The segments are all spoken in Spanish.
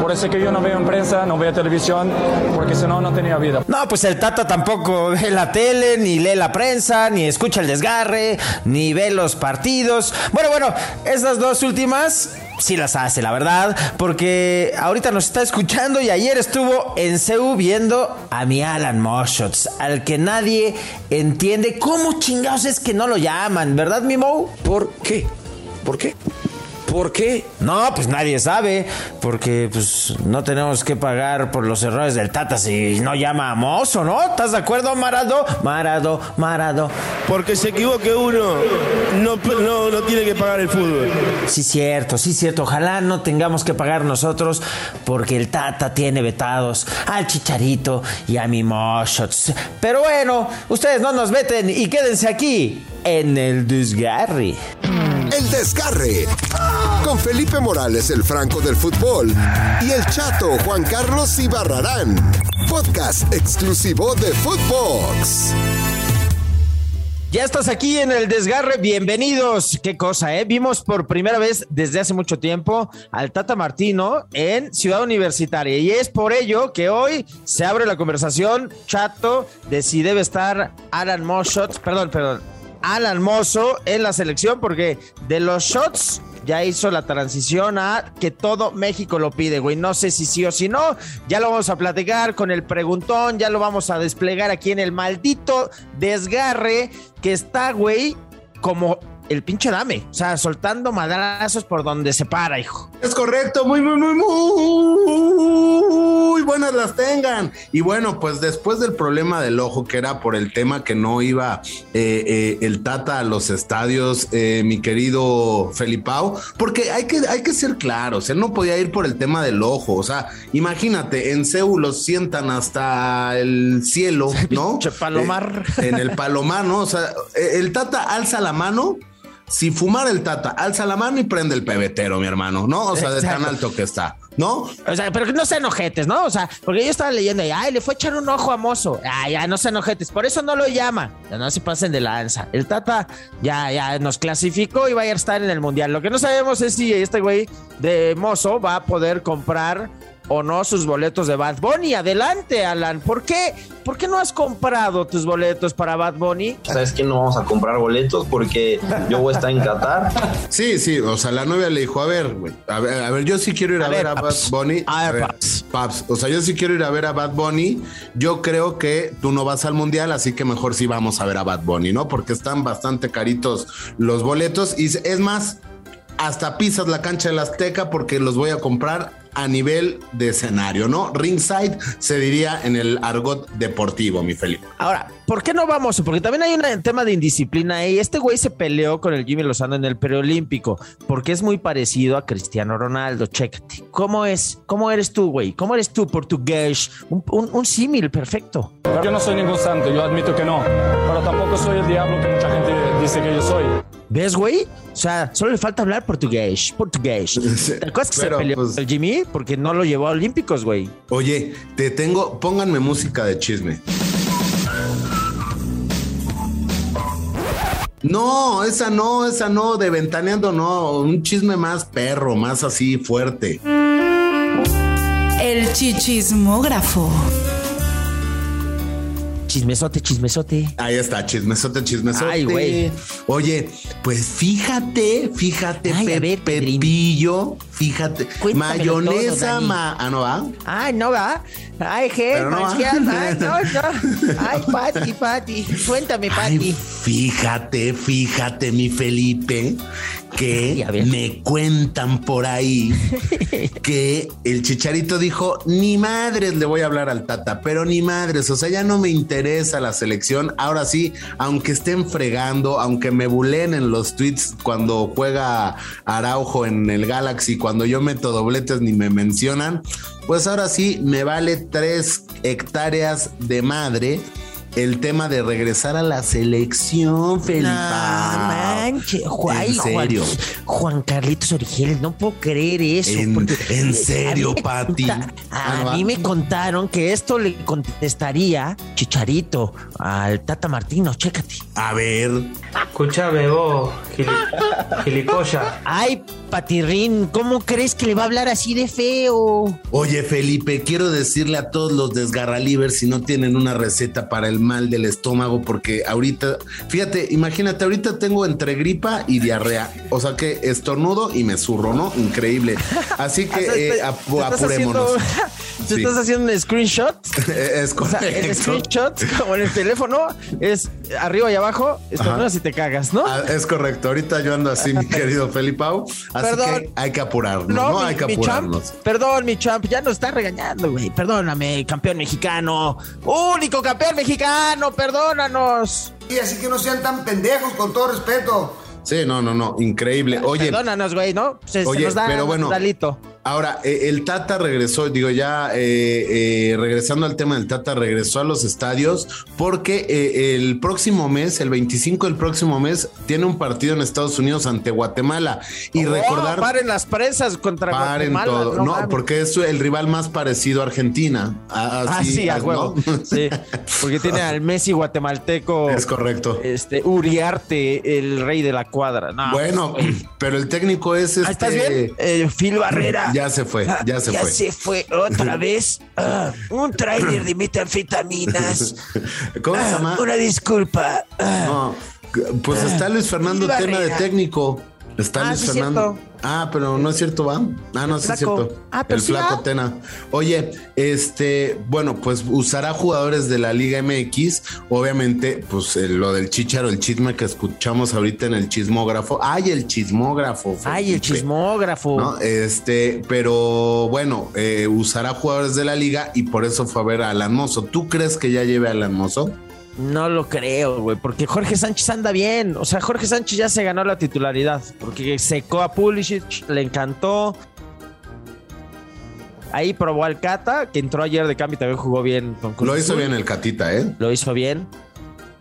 Por eso que yo no veo en prensa, no veo televisión, porque si no, no tenía vida. No, pues el Tata tampoco ve la tele, ni lee la prensa, ni escucha el desgarre, ni ve los partidos. Bueno, bueno, esas dos últimas sí las hace, la verdad, porque ahorita nos está escuchando y ayer estuvo en CEU viendo a mi Alan Moshots, al que nadie entiende cómo chingados es que no lo llaman, ¿verdad, mi Mo? ¿Por qué? ¿Por qué? ¿Por qué? No, pues nadie sabe, porque pues no tenemos que pagar por los errores del Tata si no llama a Mozo, ¿no? ¿Estás de acuerdo, Marado? Marado, Marado. Porque se equivoque uno, no, no, no tiene que pagar el fútbol. Sí, cierto, sí, cierto. Ojalá no tengamos que pagar nosotros, porque el Tata tiene vetados al Chicharito y a mi Moshots. Pero bueno, ustedes no nos veten y quédense aquí en el desgarre. Desgarre. Con Felipe Morales, el Franco del Fútbol. Y el Chato Juan Carlos Ibarrarán. Podcast exclusivo de Footbox. Ya estás aquí en el desgarre, bienvenidos. Qué cosa, ¿eh? Vimos por primera vez desde hace mucho tiempo al Tata Martino en Ciudad Universitaria y es por ello que hoy se abre la conversación, chato, de si debe estar Alan Moshot, perdón, perdón, Alan Mozo en la selección porque de los shots ya hizo la transición a que todo México lo pide, güey. No sé si sí o si no. Ya lo vamos a platicar con el preguntón, ya lo vamos a desplegar aquí en el maldito desgarre que está, güey, como el pinche dame. O sea, soltando madrazos por donde se para, hijo. Es correcto, muy, muy, muy, muy buenas las tengan. Y bueno, pues después del problema del ojo, que era por el tema que no iba eh, eh, el Tata a los estadios, eh, mi querido Felipao, porque hay que, hay que ser claros, él no podía ir por el tema del ojo. O sea, imagínate, en Seúl los sientan hasta el cielo, ¿no? Palomar. en el Palomar, ¿no? O sea, el Tata alza la mano si fumar el tata, alza la mano y prende el pebetero, mi hermano, ¿no? O sea, de tan alto que está, ¿no? O sea, pero que no sean ojetes, ¿no? O sea, porque yo estaba leyendo y, ay, le fue a echar un ojo a Mozo. Ay, ya, no sean ojetes. Por eso no lo llama. Ya no se pasen de lanza. El Tata ya, ya nos clasificó y va a estar en el Mundial. Lo que no sabemos es si este güey de Mozo va a poder comprar o no sus boletos de Bad Bunny. Adelante, Alan. ¿Por qué? ¿Por qué no has comprado tus boletos para Bad Bunny? ¿Sabes que no vamos a comprar boletos? Porque yo voy a estar en Qatar. Sí, sí. O sea, la novia le dijo, a ver, güey, a ver, a ver, yo sí quiero ir a, ver, a Bad Bunny. A ver, paps. O sea, yo sí quiero ir a ver a Bad Bunny. Yo creo que tú no vas al mundial, así que mejor sí vamos a ver a Bad Bunny, ¿no? Porque están bastante caritos los boletos. Y es más, hasta pisas la cancha del Azteca porque los voy a comprar a nivel de escenario, ¿no? Ringside se diría en el argot deportivo, mi Felipe. Ahora, ¿por qué no vamos? Porque también hay un tema de indisciplina ahí. Este güey se peleó con el Jimmy Lozano en el preolímpico porque es muy parecido a Cristiano Ronaldo. Chécate. ¿Cómo es? ¿Cómo eres tú, güey? ¿Cómo eres tú, portugués? Un, un, un símil perfecto. Yo no soy ningún santo, yo admito que no. Pero tampoco soy el diablo que mucha gente dice que yo soy. ¿Ves, güey? O sea, solo le falta hablar portugués, portugués. ¿Te acuerdas que Pero, se peleó pues- el Jimmy? Porque no lo llevó a Olímpicos, güey. Oye, te tengo, pónganme música de chisme. No, esa no, esa no, de ventaneando no, un chisme más perro, más así fuerte. El chichismógrafo. Chismesote, chismesote. Ahí está, chismesote, chismesote. Ay, güey. Oye, pues fíjate, fíjate, Ay, Pe- ver. Pepillo, fíjate, Cuéntamelo mayonesa, ma, ah, no va. Ay, no va. Ay, Pero no va. Ay, no, no. Ay, Pati, Pati. Cuéntame, Ay, Pati. fíjate, fíjate, mi Felipe, que me cuentan por ahí que el chicharito dijo, ni madres le voy a hablar al Tata, pero ni madres, o sea, ya no me interesa la selección. Ahora sí, aunque estén fregando, aunque me bulen en los tweets cuando juega Araujo en el Galaxy, cuando yo meto dobletes ni me mencionan, pues ahora sí me vale tres hectáreas de madre el tema de regresar a la selección, Felipe. Ay, manches, Juan, ¿En serio? Juan, Juan Carlitos Origeles, no puedo creer eso. ¿En- porque, en serio, a mí me Pati? conta- Ah, A va. mí me contaron que esto le contestaría Chicharito al Tata Martino, chécate. A ver, Escúchame vos, gili- gilipolla. Ay, Patirrín, ¿cómo crees que le va a hablar así de feo? Oye, Felipe, quiero decirle a todos los desgarralivers si no tienen una receta para el mal del estómago, porque ahorita, fíjate, imagínate, ahorita tengo entre gripa y diarrea, o sea que estornudo y me zurro, ¿no? Increíble. Así que O sea, eh, apu- apurémonos. haciendo- ¿Te Sí. estás haciendo un screenshot? Es O sea, el screenshot, como en el teléfono, es arriba y abajo, estornudas y te cagas, ¿no? Ah, es correcto, ahorita yo ando así, mi querido Felipao, así Perdón. que hay que apurarnos, ¿no? mi- hay que mi apurarnos. champ, perdón, mi champ, ya nos está regañando, güey. Perdóname, campeón mexicano. Único campeón mexicano, perdónanos. Y así que no sean tan pendejos, con todo respeto. Sí, no, no, no, increíble. Oye, Perdónanos, güey, ¿no? Se, se Oye, nos da pero bueno. naturalito. Ahora, eh, el Tata regresó, digo ya, eh, eh, regresando al tema del Tata, regresó a los estadios porque eh, el próximo mes, el 25 del próximo mes, tiene un partido en Estados Unidos ante Guatemala. Y Oh, recordar, Paren las presas contra paren Guatemala. todo, no, porque es el rival más parecido a Argentina. Ah, así, sí, a ¿no? Sí, porque tiene al Messi guatemalteco. Es correcto. Este, Uriarte, el rey de la cuadra. No, Bueno, pero el técnico es este. Ah, ¿Estás bien? Eh, Phil Barrera. Ya se fue, ya se ya fue. se fue otra vez. Ah, un tráiler de metanfetaminas. ¿Cómo se Ah, llama? Una disculpa. Ah, No, pues está Luis Fernando Tena de técnico. Está Ah, Luis Fernando. cierto. Ah, pero no es cierto, ¿va? Ah, no, sí es cierto. Ah, pero El sí flaco va. Tena. Oye, este, bueno, pues usará jugadores de la Liga MX. Obviamente, pues eh, lo del chicharo, el chisme que escuchamos ahorita en el chismógrafo. Ay, el chismógrafo. Ay, el chismógrafo. ¿no? Este, pero bueno, eh, usará jugadores de la liga y por eso fue a ver a Alan Mozo. ¿Tú crees que ya lleve a Alan Mozo? No lo creo, güey, porque Jorge Sánchez anda bien. O sea, Jorge Sánchez ya se ganó la titularidad, porque secó a Pulisic, le encantó. Ahí probó al Cata, que entró ayer de cambio y también jugó bien. Con Lo hizo bien el Catita, ¿eh? Lo hizo bien.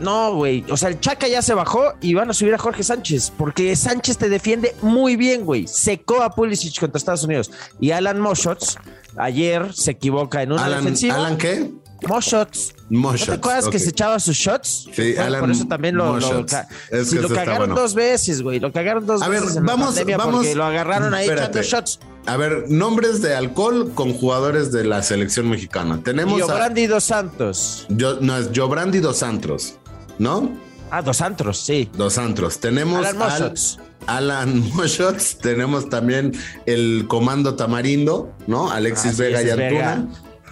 No, güey. O sea, el Chaca ya se bajó y van a subir a Jorge Sánchez, porque Sánchez te defiende muy bien, güey. Secó a Pulisic contra Estados Unidos. Y Alan Moshots ayer se equivoca en una Alan, defensiva. ¿Alan qué? Moshots. ¿No te acuerdas que se echaba sus shots? Sí, Alan Por eso también lo, lo, ca- Es sí, cagaron bueno. dos veces, güey. Lo cagaron dos A ver, veces en la vamos, pandemia vamos. lo agarraron ahí Espérate. echando shots. A ver, nombres de alcohol con jugadores de la selección mexicana. Tenemos Y a. Brandy dos Santos. Yo, no, es Jobrandi dos Santos, ¿no? Ah, dos Santos, sí. Dos Santos. Tenemos Alan al- Moshots. Alan Moshots. Tenemos también el Comando Tamarindo, ¿no? Alexis Así Vega y Vega.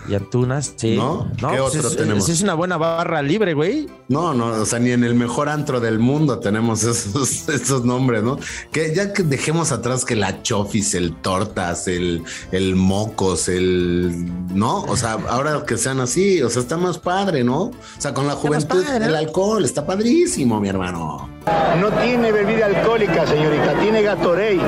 Y Antunas, sí. ¿No? ¿Qué pues otro es, tenemos? Es una buena barra libre, güey. No, no, o sea, ni en el mejor antro del mundo tenemos esos, esos nombres, ¿no? Que ya que dejemos atrás que la chofis, el tortas, el, el mocos, el. ¿No? O sea, ahora que sean así, o sea, está más padre, ¿no? O sea, con la juventud, padre, ¿no? el alcohol está padrísimo, mi hermano. No tiene bebida alcohólica, señorita, tiene Gatorade.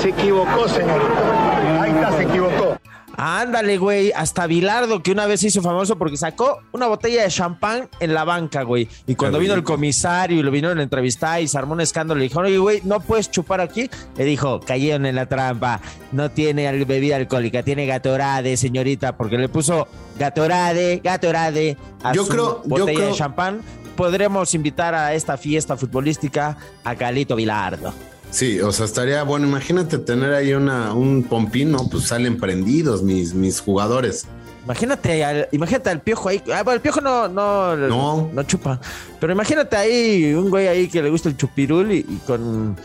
Se equivocó, señorita. Ahí está, se equivocó. Ándale, güey. Hasta Bilardo, que una vez se hizo famoso porque sacó una botella de champán en la banca, güey. Y cuando vino el comisario y lo vinieron a entrevistar y se armó un escándalo, le dijeron, oye, güey, no puedes chupar aquí. Le dijo, cayeron en la trampa. No tiene bebida alcohólica, tiene Gatorade, señorita, porque le puso Gatorade, Gatorade a Yo su creo- yo botella creo- de champán. Podremos invitar a esta fiesta futbolística a Calito Bilardo. Sí, o sea, estaría bueno. Imagínate tener ahí una, un pompín, ¿no? Pues salen prendidos mis, mis jugadores. Imagínate al, imagínate al piojo ahí. Ah, bueno, el piojo no, no, No. no chupa. Pero imagínate ahí un güey ahí que le gusta el chupirul y, y con,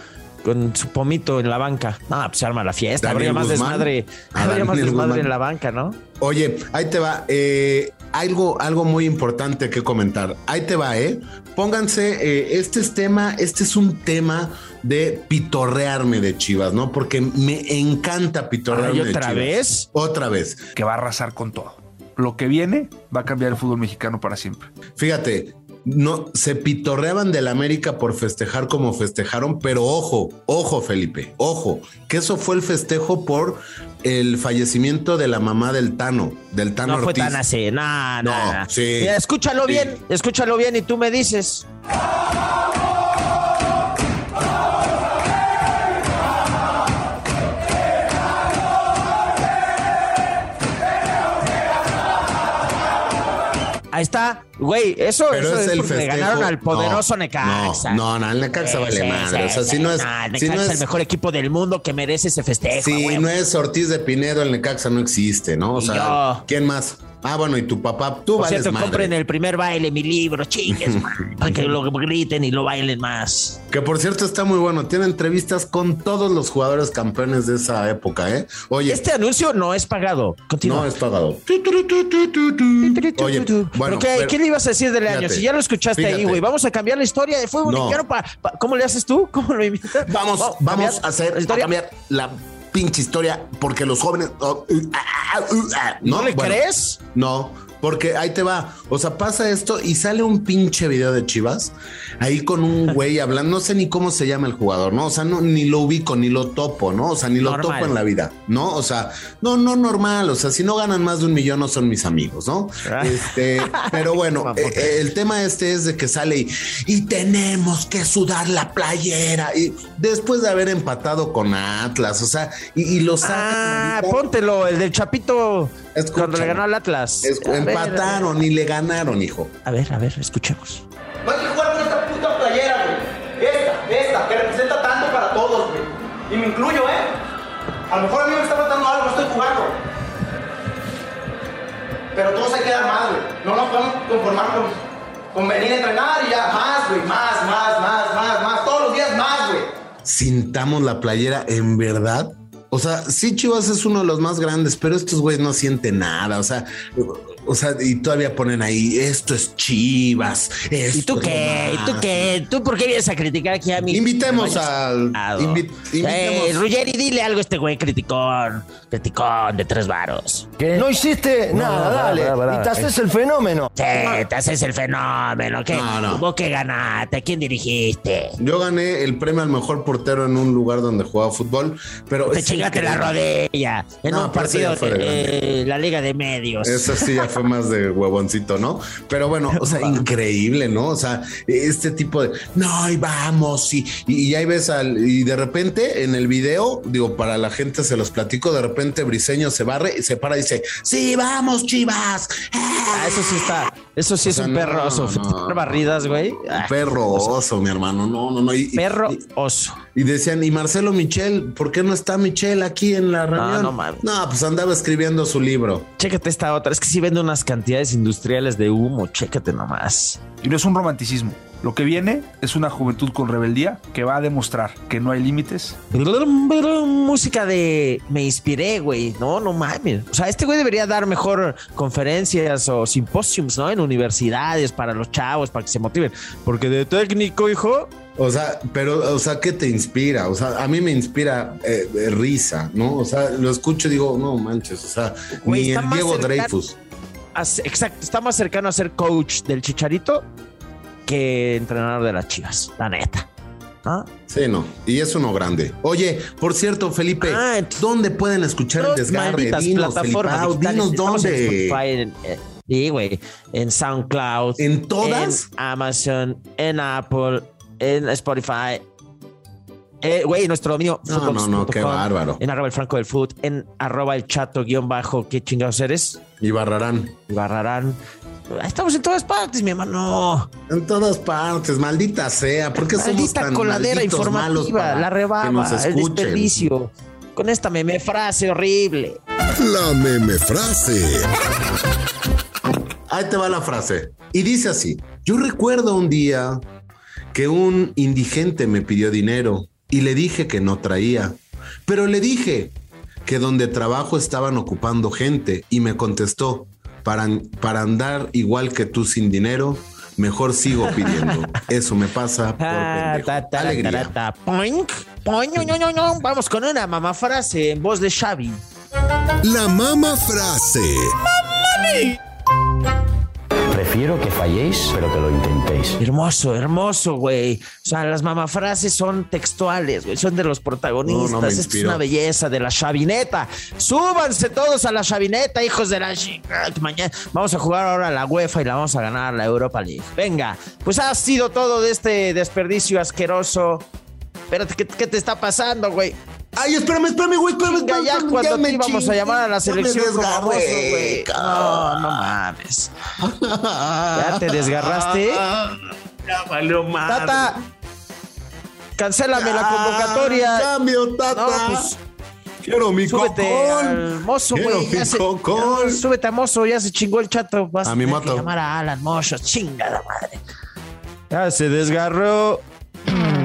con su pomito en la banca. No, pues se arma la fiesta. Daniel habría más Guzmán. desmadre. Ah, habría más desmadre Guzmán. en la banca, ¿no? Oye, ahí te va. eh, algo, algo muy importante que comentar. Ahí te va, ¿eh? Pónganse, eh, este es tema, este es un tema de pitorrearme de Chivas, ¿no? Porque me encanta pitorrearme Ay, de ¿otra Chivas. vez? Otra vez. que va a arrasar con todo. Lo que viene va a cambiar el fútbol mexicano para siempre. Fíjate, no se pitorreaban del América por festejar como festejaron, pero ojo, ojo, Felipe, ojo, que eso fue el festejo por el fallecimiento de la mamá del Tano, del Tano No fue Ortiz. tan así. No, no. No, no. sí. Mira, escúchalo Sí. bien, escúchalo bien y tú me dices. Güey, eso, Pero eso es el porque le festejo. ganaron al poderoso No, Necaxa. No, no, el Necaxa vale madre. O sea, si no es. nah, el si no es el mejor equipo del mundo que merece ese festejo. si güey. no es Ortiz de Pinedo, el Necaxa no existe, ¿no? O sea, yo. ¿quién más? Ah, bueno, y tu papá, tú Por vales cierto, madre. compren el primer baile, mi libro, chingues, man, para que lo griten y lo bailen más. Que por cierto está muy bueno. Tiene entrevistas con todos los jugadores campeones de esa época, ¿eh? Oye, Este anuncio no es pagado. Continúa. no es pagado. Oye, bueno, ¿Pero qué, pero- qué le ibas a decir del año? Fíjate, Si ya lo escuchaste ahí, güey. Vamos a cambiar la historia de fútbol No. mexicano para, ¿Cómo le haces tú? ¿Cómo lo invitas? Vamos, vamos a hacer, a historia. cambiar la pinche historia porque los jóvenes. oh, uh, ah, ah, uh, ah. ¿No le crees? No, porque ahí te va. O sea, pasa esto y sale un pinche video de Chivas ahí con un güey hablando. No sé ni cómo se llama el jugador, ¿no? O sea, no, ni lo ubico, ni lo topo, ¿no? O sea, ni lo Normal. topo en la vida, ¿no? O sea, no, no normal. O sea, si no ganan más de un millón, no son mis amigos, ¿no? Ah. Este, pero bueno, eh, el tema este es de que sale y, y tenemos que sudar la playera. Y después de haber empatado con Atlas, o sea, y, y lo sacan Ah, póntelo, el del Chapito Escúchame. cuando le ganó al Atlas. Es- A ver, empataron y le ganaron, hijo. A ver, a ver, escuchemos. No hay que jugar con esta puta playera, güey. Esta, esta, que representa tanto para todos, güey. Y me incluyo, ¿eh? A lo mejor a mí me está faltando algo, estoy jugando. Pero todos hay que dar más, güey. No nos podemos conformar con, con venir a entrenar y ya más, güey. Más, más, más, más, más. Todos los días más, güey. Sintamos la playera, en verdad. O sea, sí, Chivas es uno de los más grandes, pero estos güeyes no sienten nada. O sea, o sea, y todavía ponen ahí, esto es Chivas. Esto ¿Y tú qué? ¿Y tú más". qué? ¿Tú por qué vienes a criticar aquí a mí? Invitemos al. invi- invitemos. Eh, Ruggeri, dile algo a este güey criticón. Criticón de tres varos. No hiciste No, nada, dale. pará, pará. Y te haces el fenómeno. Sí, te haces el fenómeno. ¿Qué? No, no. ¿Vos qué ganaste? ¿A quién dirigiste? Yo gané el premio al mejor portero en un lugar donde jugaba fútbol, pero. Te chingaste la rodilla en No, un partido de de eh, la Liga de Medios. Eso sí ya fue más de huevoncito, ¿no? Pero bueno, o sea, increíble, ¿no? O sea, este tipo de no, y vamos, y, y, ahí ves al, y de repente en el video, digo, para la gente se los platico, de repente Briseño se barre y se para y dice, sí, vamos, chivas. Ah, eso sí está. Eso sí O es sea, un no, perro oso. no. barridas, güey. Ah, Perro oso, mi hermano, no, no, no. Y, Perro oso. Y decían, y Marcelo Michel, ¿por qué no está Michel aquí en la reunión? no mames. No, pues andaba escribiendo su libro. Chécate esta otra. Es que sí vende unas cantidades industriales de humo. Chécate nomás. Y no es un romanticismo. Lo que viene es una juventud con rebeldía que va a demostrar que no hay límites. Música de me inspiré, güey. No, no mames. O sea, este güey debería dar mejor conferencias o simposiums, ¿no? En universidades para los chavos, para que se motiven. Porque de técnico, hijo. O sea, pero, o sea, ¿qué te inspira? O sea, a mí me inspira eh, eh, risa, ¿no? O sea, lo escucho y digo, no manches, o sea, Güey, ni el Diego cercano- Dreyfus. a Exacto. Está más cercano a ser coach del chicharito que entrenador de las chivas. La neta. ¿Ah? Sí, no. Y es uno grande. Oye, por cierto, Felipe, Ah, ¿dónde pueden escuchar el desgarre? Dinos, plataformas Felipao, digitales. dinos en dónde. Spotify, en- eh, Sí, güey. En SoundCloud. ¿En todas? En Amazon, en Apple, en Spotify. Eh, Güey, nuestro dominio. No, no, no, qué com, bárbaro. En arroba el franco del foot, en arroba el chato guion bajo, ¿qué chingados eres? Y Barrarán. Y Barrarán. Estamos en todas partes, mi hermano. En todas partes, maldita sea. ¿Por qué somos Maldita tan coladera informativa, para la rebaba, el desperdicio. Con esta meme frase horrible. La meme frase. Ahí te va la frase. Y dice así: Yo recuerdo un día que un indigente me pidió dinero y le dije que no traía. Pero le dije que donde trabajo estaban ocupando gente y me contestó: para, para andar igual que tú sin dinero, mejor sigo pidiendo. Eso me pasa por Alegría. Vamos con una mamá frase en voz de Xavi. La mama frase. Prefiero que falléis, pero que lo intentéis. Hermoso, hermoso, güey. O sea, las mamafrases son textuales, güey. Son de los protagonistas. No, no es una belleza de la chavineta. Súbanse todos a la chavineta, hijos de la Mañana vamos a jugar ahora a la UEFA y la vamos a ganar la Europa League. Venga, pues ha sido todo de este desperdicio asqueroso. Espérate, ¿qué, qué te está pasando, güey? Ay, espérame, espérame, güey, espérame, espérame, ya cuando te íbamos a llamar a la selección como güey. No, no mames. ¿Ya te desgarraste? Ya valió más. Tata, cancélame la convocatoria. Cambio, Tata. No, pues, Quiero mi súbete cocón. al mozo, Quiero mi se- cocón. ya, Súbete a mozo, ya se chingó el chato. Vas A mi moto. llamar a Alan Mozo, chinga la madre. Ya se desgarró.